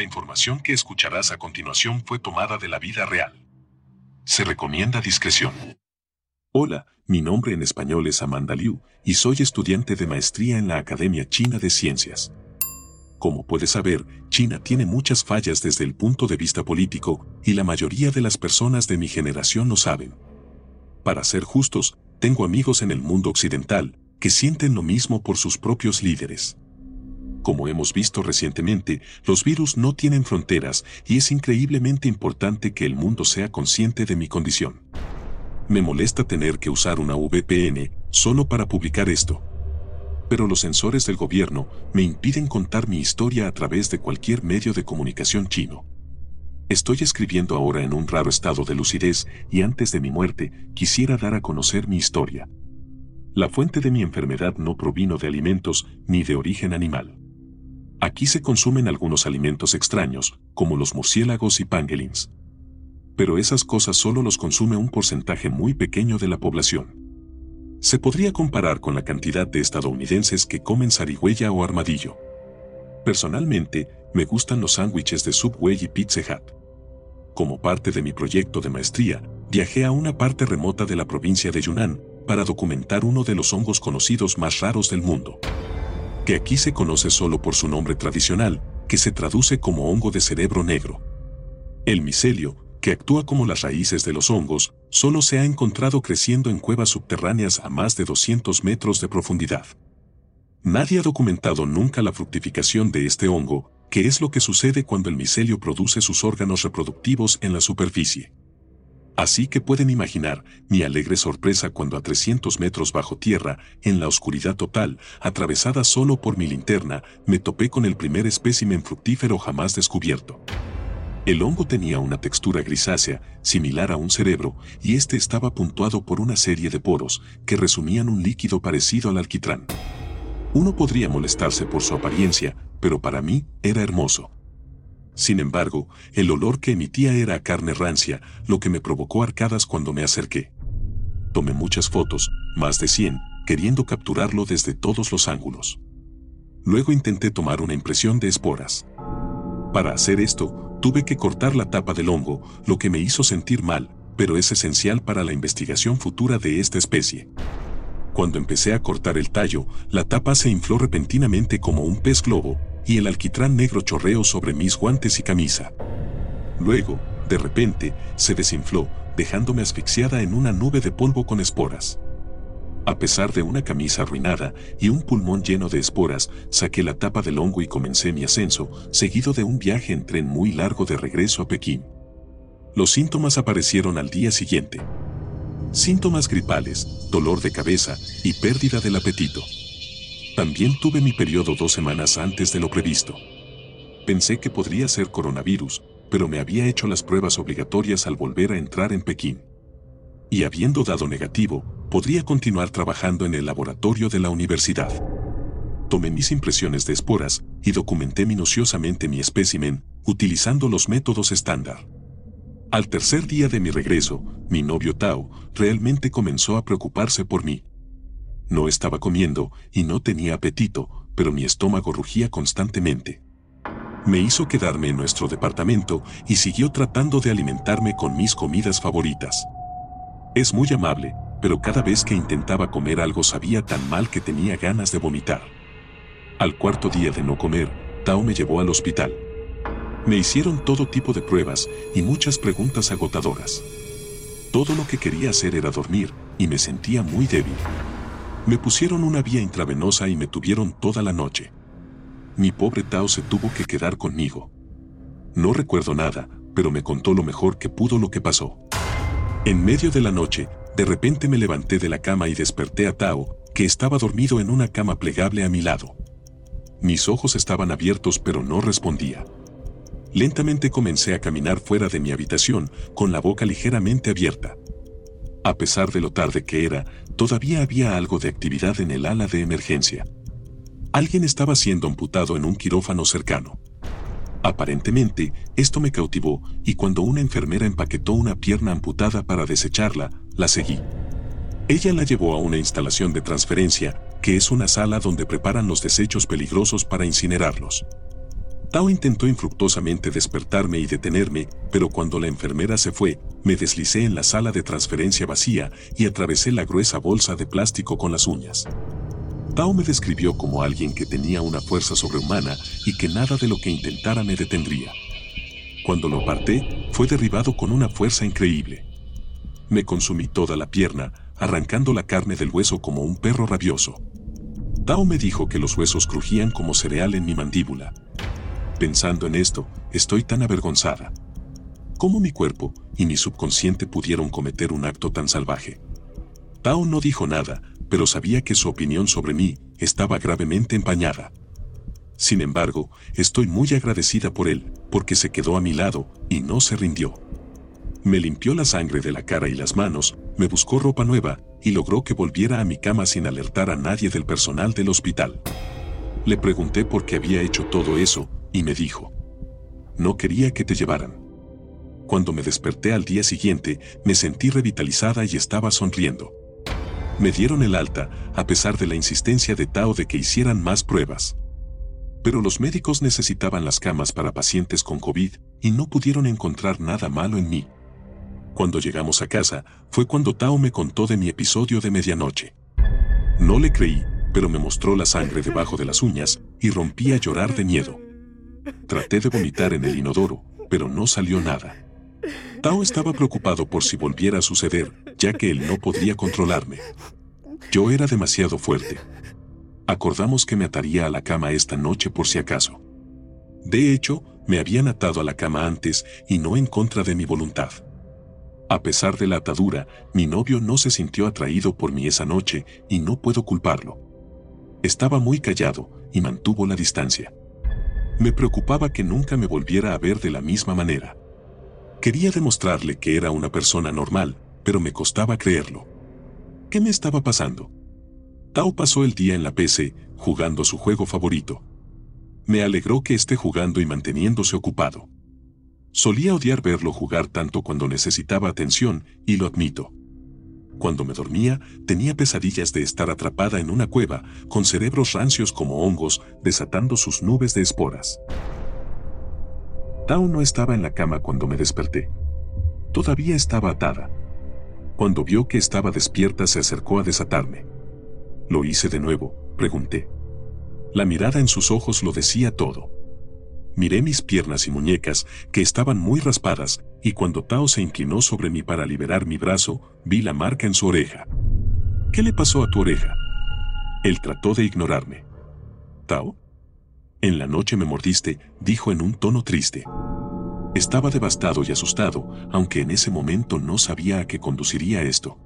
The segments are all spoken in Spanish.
La información que escucharás a continuación fue tomada de la vida real. Se recomienda discreción. Hola, mi nombre en español es Amanda Liu y soy estudiante de maestría en la Academia China de Ciencias. Como puedes saber, China tiene muchas fallas desde el punto de vista político y la mayoría de las personas de mi generación lo saben. Para ser justos, tengo amigos en el mundo occidental que sienten lo mismo por sus propios líderes. Como hemos visto recientemente, los virus no tienen fronteras y es increíblemente importante que el mundo sea consciente de mi condición. Me molesta tener que usar una VPN solo para publicar esto. Pero los sensores del gobierno me impiden contar mi historia a través de cualquier medio de comunicación chino. Estoy escribiendo ahora en un raro estado de lucidez y antes de mi muerte quisiera dar a conocer mi historia. La fuente de mi enfermedad no provino de alimentos ni de origen animal. Aquí se consumen algunos alimentos extraños, como los murciélagos y pangolins. Pero esas cosas solo los consume un porcentaje muy pequeño de la población. Se podría comparar con la cantidad de estadounidenses que comen zarigüeya o armadillo. Personalmente, me gustan los sándwiches de Subway y Pizza Hut. Como parte de mi proyecto de maestría, viajé a una parte remota de la provincia de Yunnan para documentar uno de los hongos conocidos más raros del mundo que aquí se conoce solo por su nombre tradicional, que se traduce como hongo de cerebro negro. El micelio, que actúa como las raíces de los hongos, solo se ha encontrado creciendo en cuevas subterráneas a más de 200 metros de profundidad. Nadie ha documentado nunca la fructificación de este hongo, que es lo que sucede cuando el micelio produce sus órganos reproductivos en la superficie. Así que pueden imaginar mi alegre sorpresa cuando a 300 metros bajo tierra, en la oscuridad total, atravesada solo por mi linterna, me topé con el primer espécimen fructífero jamás descubierto. El hongo tenía una textura grisácea, similar a un cerebro, y este estaba puntuado por una serie de poros que resumían un líquido parecido al alquitrán. Uno podría molestarse por su apariencia, pero para mí era hermoso. Sin embargo, el olor que emitía era a carne rancia, lo que me provocó arcadas cuando me acerqué. Tomé muchas fotos, más de 100, queriendo capturarlo desde todos los ángulos. Luego intenté tomar una impresión de esporas. Para hacer esto, tuve que cortar la tapa del hongo, lo que me hizo sentir mal, pero es esencial para la investigación futura de esta especie. Cuando empecé a cortar el tallo, la tapa se infló repentinamente como un pez globo, y el alquitrán negro chorreó sobre mis guantes y camisa. Luego, de repente, se desinfló, dejándome asfixiada en una nube de polvo con esporas. A pesar de una camisa arruinada y un pulmón lleno de esporas, saqué la tapa del hongo y comencé mi ascenso, seguido de un viaje en tren muy largo de regreso a Pekín. Los síntomas aparecieron al día siguiente. Síntomas gripales, dolor de cabeza y pérdida del apetito. También tuve mi periodo dos semanas antes de lo previsto. Pensé que podría ser coronavirus, pero me había hecho las pruebas obligatorias al volver a entrar en Pekín. Y habiendo dado negativo, podría continuar trabajando en el laboratorio de la universidad. Tomé mis impresiones de esporas y documenté minuciosamente mi espécimen, utilizando los métodos estándar. Al tercer día de mi regreso, mi novio Tao realmente comenzó a preocuparse por mí. No estaba comiendo y no tenía apetito, pero mi estómago rugía constantemente. Me hizo quedarme en nuestro departamento y siguió tratando de alimentarme con mis comidas favoritas. Es muy amable, pero cada vez que intentaba comer algo sabía tan mal que tenía ganas de vomitar. Al cuarto día de no comer, Tao me llevó al hospital. Me hicieron todo tipo de pruebas y muchas preguntas agotadoras. Todo lo que quería hacer era dormir y me sentía muy débil. Me pusieron una vía intravenosa y me tuvieron toda la noche. Mi pobre Tao se tuvo que quedar conmigo. No recuerdo nada, pero me contó lo mejor que pudo lo que pasó. En medio de la noche, de repente me levanté de la cama y desperté a Tao, que estaba dormido en una cama plegable a mi lado. Mis ojos estaban abiertos pero no respondía. Lentamente comencé a caminar fuera de mi habitación, con la boca ligeramente abierta. A pesar de lo tarde que era, todavía había algo de actividad en el ala de emergencia. Alguien estaba siendo amputado en un quirófano cercano. Aparentemente, esto me cautivó y cuando una enfermera empaquetó una pierna amputada para desecharla, la seguí. Ella la llevó a una instalación de transferencia, que es una sala donde preparan los desechos peligrosos para incinerarlos. Tao intentó infructuosamente despertarme y detenerme, pero cuando la enfermera se fue, me deslicé en la sala de transferencia vacía y atravesé la gruesa bolsa de plástico con las uñas. Tao me describió como alguien que tenía una fuerza sobrehumana y que nada de lo que intentara me detendría. Cuando lo aparté, fue derribado con una fuerza increíble. Me consumí toda la pierna, arrancando la carne del hueso como un perro rabioso. Tao me dijo que los huesos crujían como cereal en mi mandíbula. Pensando en esto, estoy tan avergonzada. ¿Cómo mi cuerpo y mi subconsciente pudieron cometer un acto tan salvaje? Tao no dijo nada, pero sabía que su opinión sobre mí estaba gravemente empañada. Sin embargo, estoy muy agradecida por él, porque se quedó a mi lado y no se rindió. Me limpió la sangre de la cara y las manos, me buscó ropa nueva y logró que volviera a mi cama sin alertar a nadie del personal del hospital. Le pregunté por qué había hecho todo eso y me dijo, no quería que te llevaran. Cuando me desperté al día siguiente, me sentí revitalizada y estaba sonriendo. Me dieron el alta, a pesar de la insistencia de Tao de que hicieran más pruebas. Pero los médicos necesitaban las camas para pacientes con COVID y no pudieron encontrar nada malo en mí. Cuando llegamos a casa, fue cuando Tao me contó de mi episodio de medianoche. No le creí, pero me mostró la sangre debajo de las uñas y rompí a llorar de miedo. Traté de vomitar en el inodoro, pero no salió nada. Tao estaba preocupado por si volviera a suceder, ya que él no podría controlarme. Yo era demasiado fuerte. Acordamos que me ataría a la cama esta noche por si acaso. De hecho, me habían atado a la cama antes y no en contra de mi voluntad. A pesar de la atadura, mi novio no se sintió atraído por mí esa noche y no puedo culparlo. Estaba muy callado y mantuvo la distancia. Me preocupaba que nunca me volviera a ver de la misma manera. Quería demostrarle que era una persona normal, pero me costaba creerlo. ¿Qué me estaba pasando? Tao pasó el día en la PC, jugando su juego favorito. Me alegró que esté jugando y manteniéndose ocupado. Solía odiar verlo jugar tanto cuando necesitaba atención, y lo admito. Cuando me dormía, tenía pesadillas de estar atrapada en una cueva, con cerebros rancios como hongos, desatando sus nubes de esporas. Tao no estaba en la cama cuando me desperté. Todavía estaba atada. Cuando vio que estaba despierta se acercó a desatarme. ¿Lo hice de nuevo? pregunté. La mirada en sus ojos lo decía todo. Miré mis piernas y muñecas, que estaban muy raspadas, y cuando Tao se inclinó sobre mí para liberar mi brazo, vi la marca en su oreja. ¿Qué le pasó a tu oreja? Él trató de ignorarme. ¿Tao? En la noche me mordiste, dijo en un tono triste. Estaba devastado y asustado, aunque en ese momento no sabía a qué conduciría esto.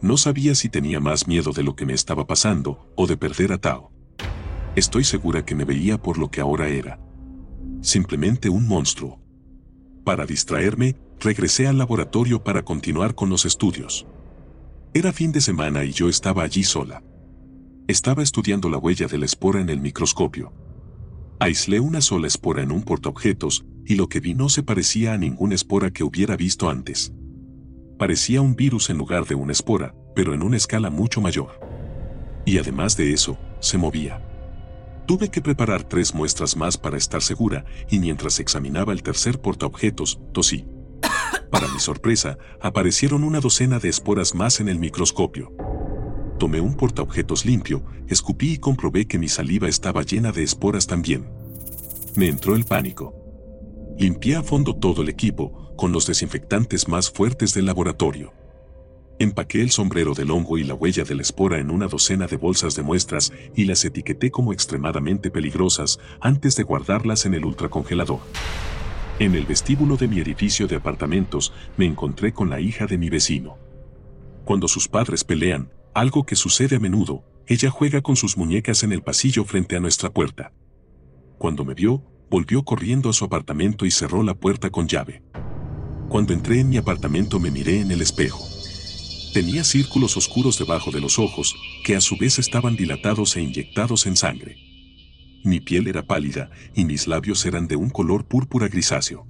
No sabía si tenía más miedo de lo que me estaba pasando o de perder a Tao. Estoy segura que me veía por lo que ahora era, simplemente un monstruo. Para distraerme, regresé al laboratorio para continuar con los estudios. Era fin de semana y yo estaba allí sola. Estaba estudiando la huella de la espora en el microscopio. Aislé una sola espora en un portaobjetos y lo que vi no se parecía a ninguna espora que hubiera visto antes. Parecía un virus en lugar de una espora, pero en una escala mucho mayor. Y además de eso, se movía. Tuve que preparar tres muestras más para estar segura y mientras examinaba el tercer portaobjetos, tosí. Para mi sorpresa, aparecieron una docena de esporas más en el microscopio. Tomé un portaobjetos limpio, escupí y comprobé que mi saliva estaba llena de esporas también. Me entró el pánico. Limpié a fondo todo el equipo, con los desinfectantes más fuertes del laboratorio. Empaqué el sombrero del hongo y la huella de la espora en una docena de bolsas de muestras y las etiqueté como extremadamente peligrosas antes de guardarlas en el ultracongelador. En el vestíbulo de mi edificio de apartamentos me encontré con la hija de mi vecino. Cuando sus padres pelean, algo que sucede a menudo, ella juega con sus muñecas en el pasillo frente a nuestra puerta. Cuando me vio, volvió corriendo a su apartamento y cerró la puerta con llave. Cuando entré en mi apartamento me miré en el espejo. Tenía círculos oscuros debajo de los ojos, que a su vez estaban dilatados e inyectados en sangre. Mi piel era pálida y mis labios eran de un color púrpura grisáceo.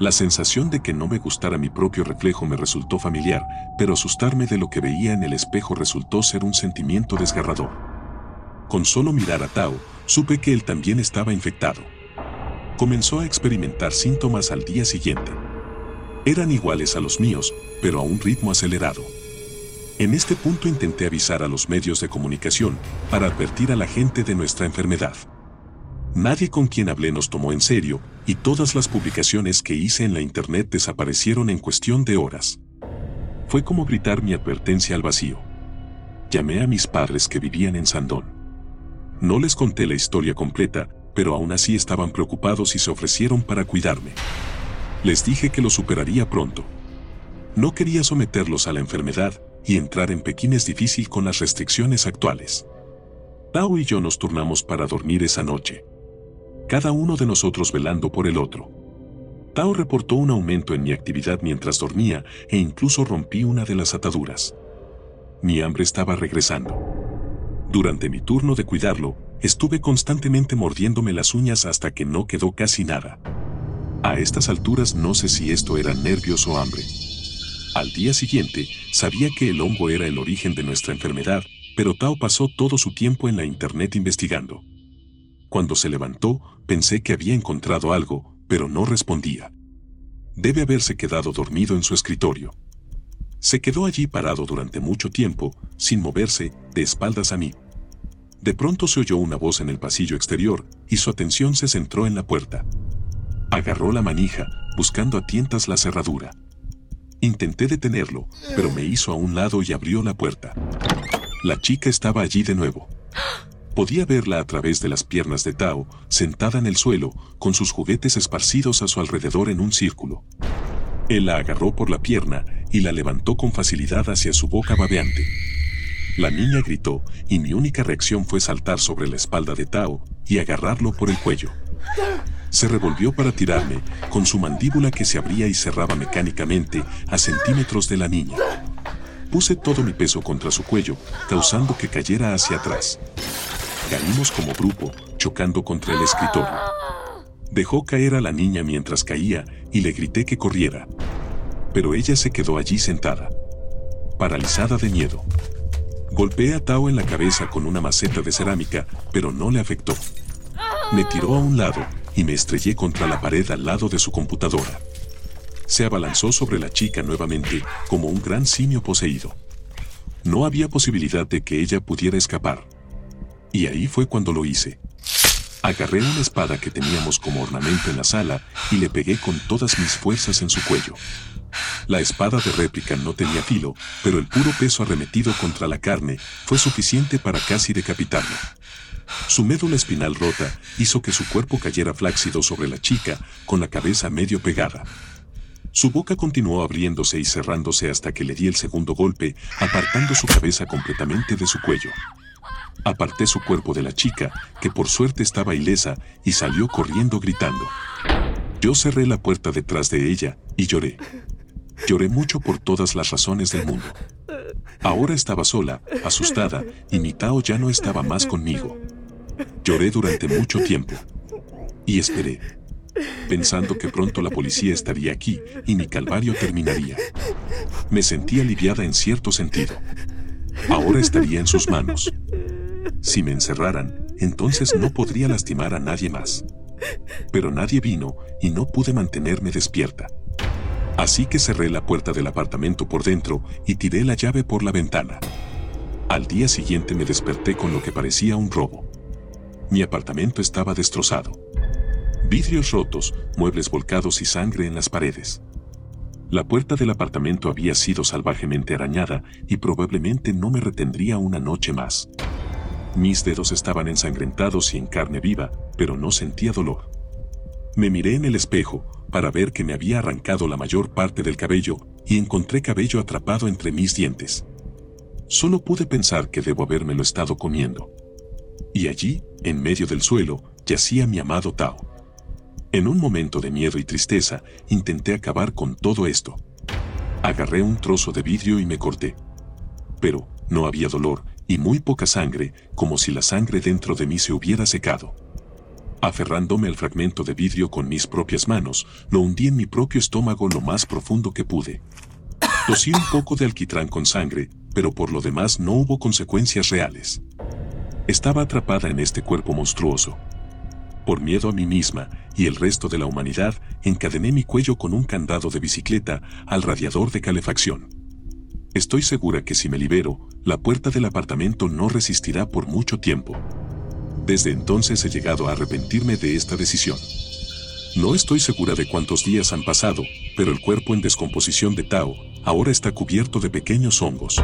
La sensación de que no me gustara mi propio reflejo me resultó familiar, pero asustarme de lo que veía en el espejo resultó ser un sentimiento desgarrador. Con solo mirar a Tao, supe que él también estaba infectado. comenzó a experimentar síntomas al día siguiente. Eran iguales a los míos, pero a un ritmo acelerado. En este punto intenté avisar a los medios de comunicación para advertir a la gente de nuestra enfermedad. Nadie con quien hablé nos tomó en serio y todas las publicaciones que hice en la internet desaparecieron en cuestión de horas. Fue como gritar mi advertencia al vacío. Llamé a mis padres que vivían en Sandón. No les conté la historia completa, pero aún así estaban preocupados y se ofrecieron para cuidarme. Les dije que lo superaría pronto. No quería someterlos a la enfermedad y entrar en Pekín es difícil con las restricciones actuales. Tao y yo nos turnamos para dormir esa noche. Cada uno de nosotros velando por el otro. Tao reportó un aumento en mi actividad mientras dormía e incluso rompí una de las ataduras. Mi hambre estaba regresando. Durante mi turno de cuidarlo, estuve constantemente mordiéndome las uñas hasta que no quedó casi nada. A estas alturas no sé si esto era nervios o hambre. Al día siguiente, sabía que el hongo era el origen de nuestra enfermedad, pero Tao pasó todo su tiempo en la internet investigando. Cuando se levantó, pensé que había encontrado algo, pero no respondía. Debe haberse quedado dormido en su escritorio. Se quedó allí parado durante mucho tiempo, sin moverse, de espaldas a mí. De pronto se oyó una voz en el pasillo exterior y su atención se centró en la puerta. Agarró la manija, buscando a tientas la cerradura. Intenté detenerlo, pero me hizo a un lado y abrió la puerta. La chica estaba allí de nuevo. Podía verla a través de las piernas de Tao, sentada en el suelo, con sus juguetes esparcidos a su alrededor en un círculo. Él la agarró por la pierna y la levantó con facilidad hacia su boca babeante. La niña gritó y mi única reacción fue saltar sobre la espalda de Tao y agarrarlo por el cuello. Se revolvió para tirarme, con su mandíbula que se abría y cerraba mecánicamente a centímetros de la niña. Puse todo mi peso contra su cuello, causando que cayera hacia atrás. Caímos como grupo, chocando contra el escritorio. Dejó caer a la niña mientras caía y le grité que corriera. Pero ella se quedó allí sentada, paralizada de miedo. Golpeé a Tao en la cabeza con una maceta de cerámica, pero no le afectó. Me tiró a un lado y me estrellé contra la pared al lado de su computadora. Se abalanzó sobre la chica nuevamente como un gran simio poseído. No había posibilidad de que ella pudiera escapar. Y ahí fue cuando lo hice. Agarré una espada que teníamos como ornamento en la sala y le pegué con todas mis fuerzas en su cuello. La espada de réplica no tenía filo, pero el puro peso arremetido contra la carne fue suficiente para casi decapitarlo. Su médula espinal rota hizo que su cuerpo cayera flácido sobre la chica, con la cabeza medio pegada. Su boca continuó abriéndose y cerrándose hasta que le di el segundo golpe, apartando su cabeza completamente de su cuello. Aparté su cuerpo de la chica, que por suerte estaba ilesa, y salió corriendo gritando. Yo cerré la puerta detrás de ella y lloré. Lloré mucho por todas las razones del mundo. Ahora estaba sola, asustada, y mi Tao ya no estaba más conmigo. Lloré durante mucho tiempo. Y esperé, pensando que pronto la policía estaría aquí y mi calvario terminaría. Me sentí aliviada en cierto sentido. Ahora estaría en sus manos. Si me encerraran, entonces no podría lastimar a nadie más. Pero nadie vino y no pude mantenerme despierta. Así que cerré la puerta del apartamento por dentro y tiré la llave por la ventana. Al día siguiente me desperté con lo que parecía un robo. Mi apartamento estaba destrozado. Vidrios rotos, muebles volcados y sangre en las paredes. La puerta del apartamento había sido salvajemente arañada y probablemente no me retendría una noche más. Mis dedos estaban ensangrentados y en carne viva, pero no sentía dolor. Me miré en el espejo para ver que me había arrancado la mayor parte del cabello y encontré cabello atrapado entre mis dientes. Solo pude pensar que debo habérmelo estado comiendo. Y allí, en medio del suelo, yacía mi amado Tao. En un momento de miedo y tristeza, intenté acabar con todo esto. Agarré un trozo de vidrio y me corté. Pero, no había dolor, y muy poca sangre, como si la sangre dentro de mí se hubiera secado. Aferrándome al fragmento de vidrio con mis propias manos, lo hundí en mi propio estómago lo más profundo que pude. Tosí un poco de alquitrán con sangre, pero por lo demás no hubo consecuencias reales. Estaba atrapada en este cuerpo monstruoso. Por miedo a mí misma y el resto de la humanidad, encadené mi cuello con un candado de bicicleta al radiador de calefacción. Estoy segura que si me libero, la puerta del apartamento no resistirá por mucho tiempo. Desde entonces he llegado a arrepentirme de esta decisión. No estoy segura de cuántos días han pasado, pero el cuerpo en descomposición de Tao ahora está cubierto de pequeños hongos.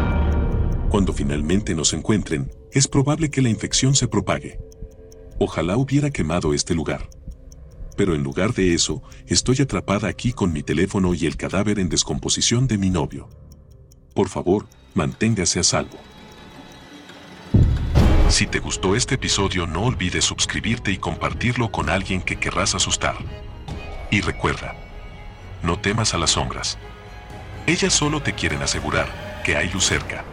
Cuando finalmente nos encuentren, es probable que la infección se propague. Ojalá hubiera quemado este lugar. Pero en lugar de eso, estoy atrapada aquí con mi teléfono y el cadáver en descomposición de mi novio. Por favor, manténgase a salvo. Si te gustó este episodio no olvides suscribirte y compartirlo con alguien que querrás asustar. Y recuerda, no temas a las sombras. Ellas solo te quieren asegurar que hay luz cerca.